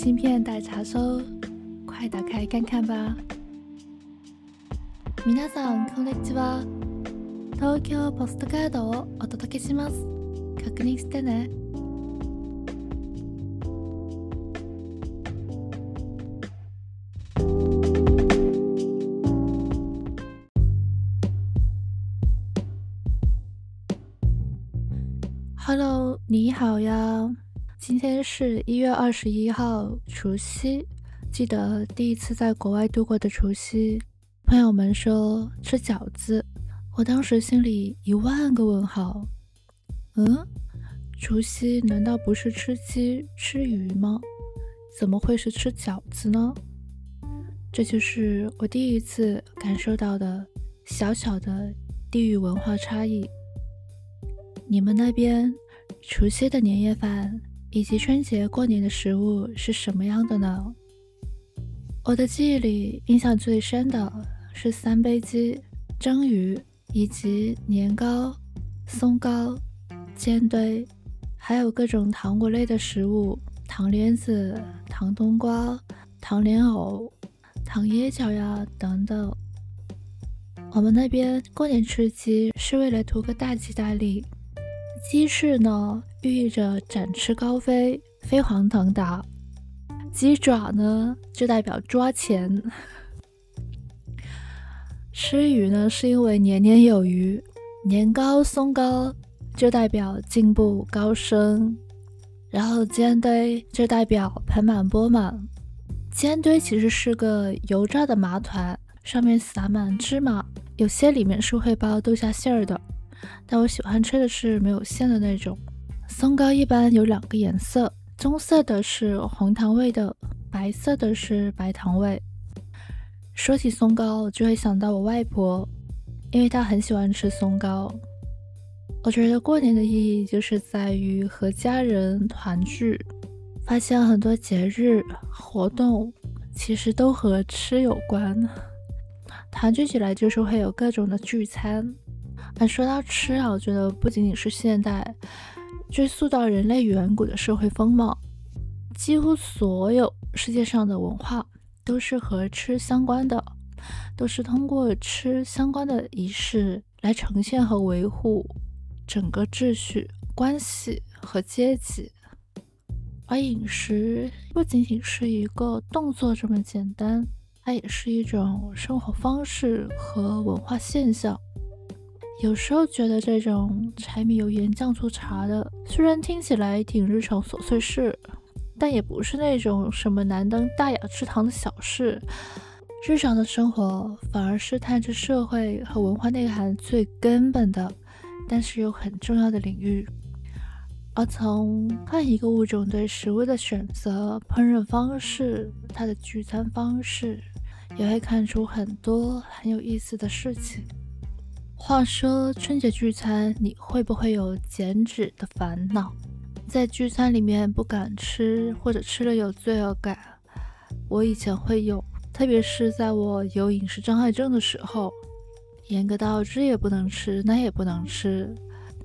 芯片待查收，快打开看看吧。皆さんこんにちは。東京ポストカードをお届けします。確認してね。Hello，你好呀！今天是一月二十一号，除夕。记得第一次在国外度过的除夕，朋友们说吃饺子，我当时心里一万个问号。嗯，除夕难道不是吃鸡吃鱼吗？怎么会是吃饺子呢？这就是我第一次感受到的小小的地域文化差异。你们那边除夕的年夜饭以及春节过年的食物是什么样的呢？我的记忆里印象最深的是三杯鸡、蒸鱼以及年糕、松糕、煎堆，还有各种糖果类的食物，糖莲子、糖冬瓜、糖莲藕、糖椰角呀等等。我们那边过年吃鸡是为了图个大吉大利。鸡翅呢，寓意着展翅高飞、飞黄腾达；鸡爪呢，就代表抓钱。吃鱼呢，是因为年年有余；年糕、松糕就代表进步高升；然后煎堆就代表盆满钵满。煎堆其实是个油炸的麻团，上面撒满芝麻，有些里面是会包豆沙馅儿的。但我喜欢吃的是没有馅的那种。松糕一般有两个颜色，棕色的是红糖味的，白色的是白糖味。说起松糕，我就会想到我外婆，因为她很喜欢吃松糕。我觉得过年的意义就是在于和家人团聚，发现很多节日活动其实都和吃有关，团聚起来就是会有各种的聚餐。而说到吃啊，我觉得不仅仅是现代，追溯到人类远古的社会风貌，几乎所有世界上的文化都是和吃相关的，都是通过吃相关的仪式来呈现和维护整个秩序、关系和阶级。而饮食不仅仅是一个动作这么简单，它也是一种生活方式和文化现象。有时候觉得这种柴米油盐酱醋茶的，虽然听起来挺日常琐碎事，但也不是那种什么难登大雅之堂的小事。日常的生活反而是探知社会和文化内涵最根本的，但是又很重要的领域。而从看一个物种对食物的选择、烹饪方式、它的聚餐方式，也会看出很多很有意思的事情。话说春节聚餐，你会不会有减脂的烦恼？在聚餐里面不敢吃，或者吃了有罪恶感？我以前会有，特别是在我有饮食障碍症的时候，严格到这也不能吃，那也不能吃。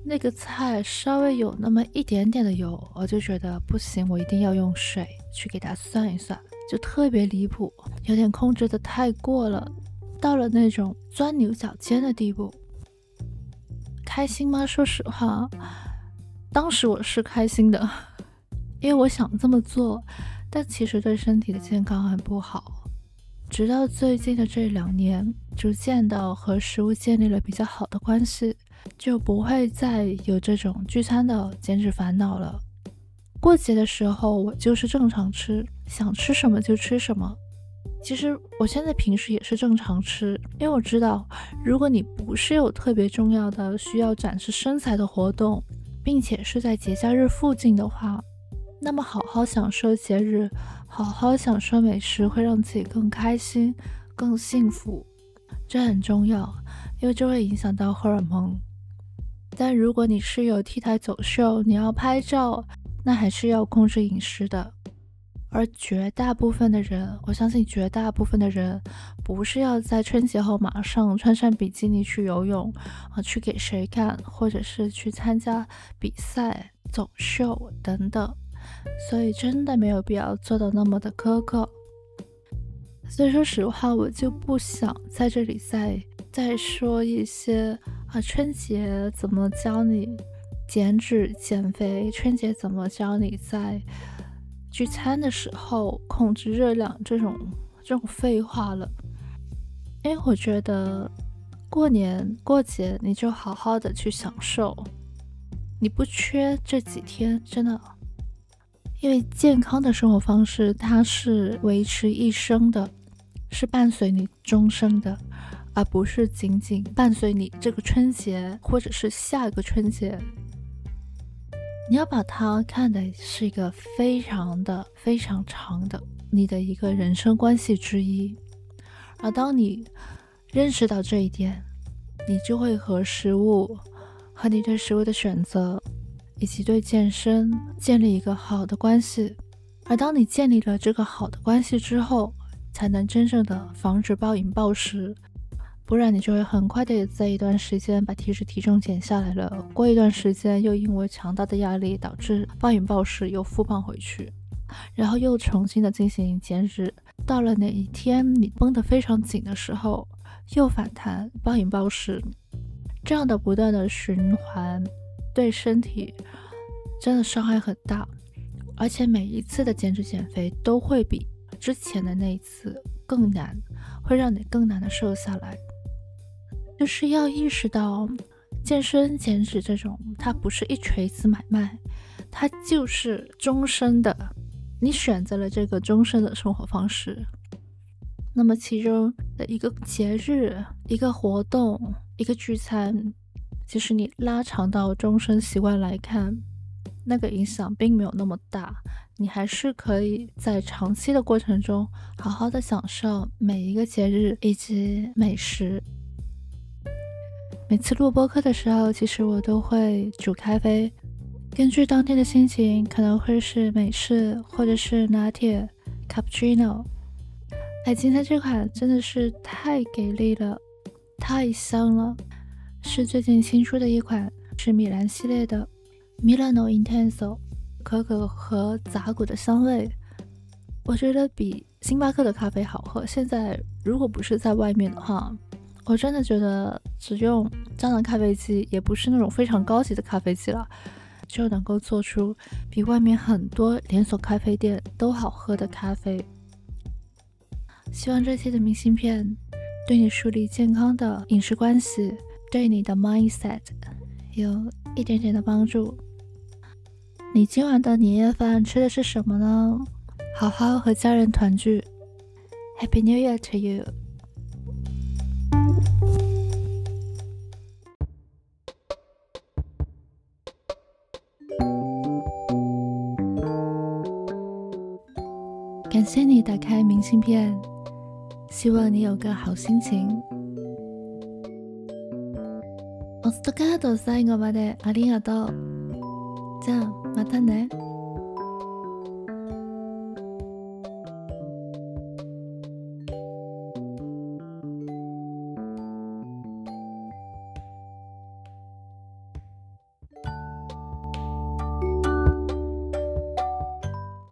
那个菜稍微有那么一点点的油，我就觉得不行，我一定要用水去给它涮一涮，就特别离谱，有点控制的太过了，到了那种钻牛角尖的地步。开心吗？说实话，当时我是开心的，因为我想这么做，但其实对身体的健康很不好。直到最近的这两年，逐渐的和食物建立了比较好的关系，就不会再有这种聚餐的减脂烦恼了。过节的时候，我就是正常吃，想吃什么就吃什么。其实我现在平时也是正常吃，因为我知道，如果你不是有特别重要的需要展示身材的活动，并且是在节假日附近的话，那么好好享受节日，好好享受美食，会让自己更开心、更幸福，这很重要，因为这会影响到荷尔蒙。但如果你是有 T 台走秀，你要拍照，那还是要控制饮食的。而绝大部分的人，我相信绝大部分的人，不是要在春节后马上穿上比基尼去游泳啊，去给谁看，或者是去参加比赛、走秀等等。所以真的没有必要做到那么的苛刻。所以说实话，我就不想在这里再再说一些啊，春节怎么教你减脂减肥？春节怎么教你在聚餐的时候控制热量这种这种废话了？因为我觉得过年过节你就好好的去享受，你不缺这几天，真的。因为健康的生活方式，它是维持一生的，是伴随你终生的，而不是仅仅伴随你这个春节或者是下一个春节。你要把它看的是一个非常的非常长的你的一个人生关系之一。而当你认识到这一点，你就会和食物和你对食物的选择。以及对健身建立一个好的关系，而当你建立了这个好的关系之后，才能真正的防止暴饮暴食，不然你就会很快的在一段时间把体脂体重减下来了，过一段时间又因为强大的压力导致暴饮暴食又复胖回去，然后又重新的进行减脂，到了哪一天你绷得非常紧的时候，又反弹暴饮暴食，这样的不断的循环。对身体真的伤害很大，而且每一次的减脂减肥都会比之前的那一次更难，会让你更难的瘦下来。就是要意识到，健身减脂这种，它不是一锤子买卖，它就是终身的。你选择了这个终身的生活方式，那么其中的一个节日、一个活动、一个聚餐。其实你拉长到终身习惯来看，那个影响并没有那么大，你还是可以在长期的过程中好好的享受每一个节日以及美食。每次录播课的时候，其实我都会煮咖啡，根据当天的心情，可能会是美式或者是拿铁、cappuccino。哎，今天这款真的是太给力了，太香了。是最近新出的一款，是米兰系列的 Milano Intenso，可可和杂果的香味，我觉得比星巴克的咖啡好喝。现在如果不是在外面的话，我真的觉得只用胶囊咖啡机，也不是那种非常高级的咖啡机了，就能够做出比外面很多连锁咖啡店都好喝的咖啡。希望这期的明信片对你树立健康的饮食关系。对你的 mindset 有一点点的帮助。你今晚的年夜饭吃的是什么呢？好好和家人团聚。Happy New Year to you！感谢你打开明信片，希望你有个好心情。ポストカード最後までありがとう。じゃあ、またね。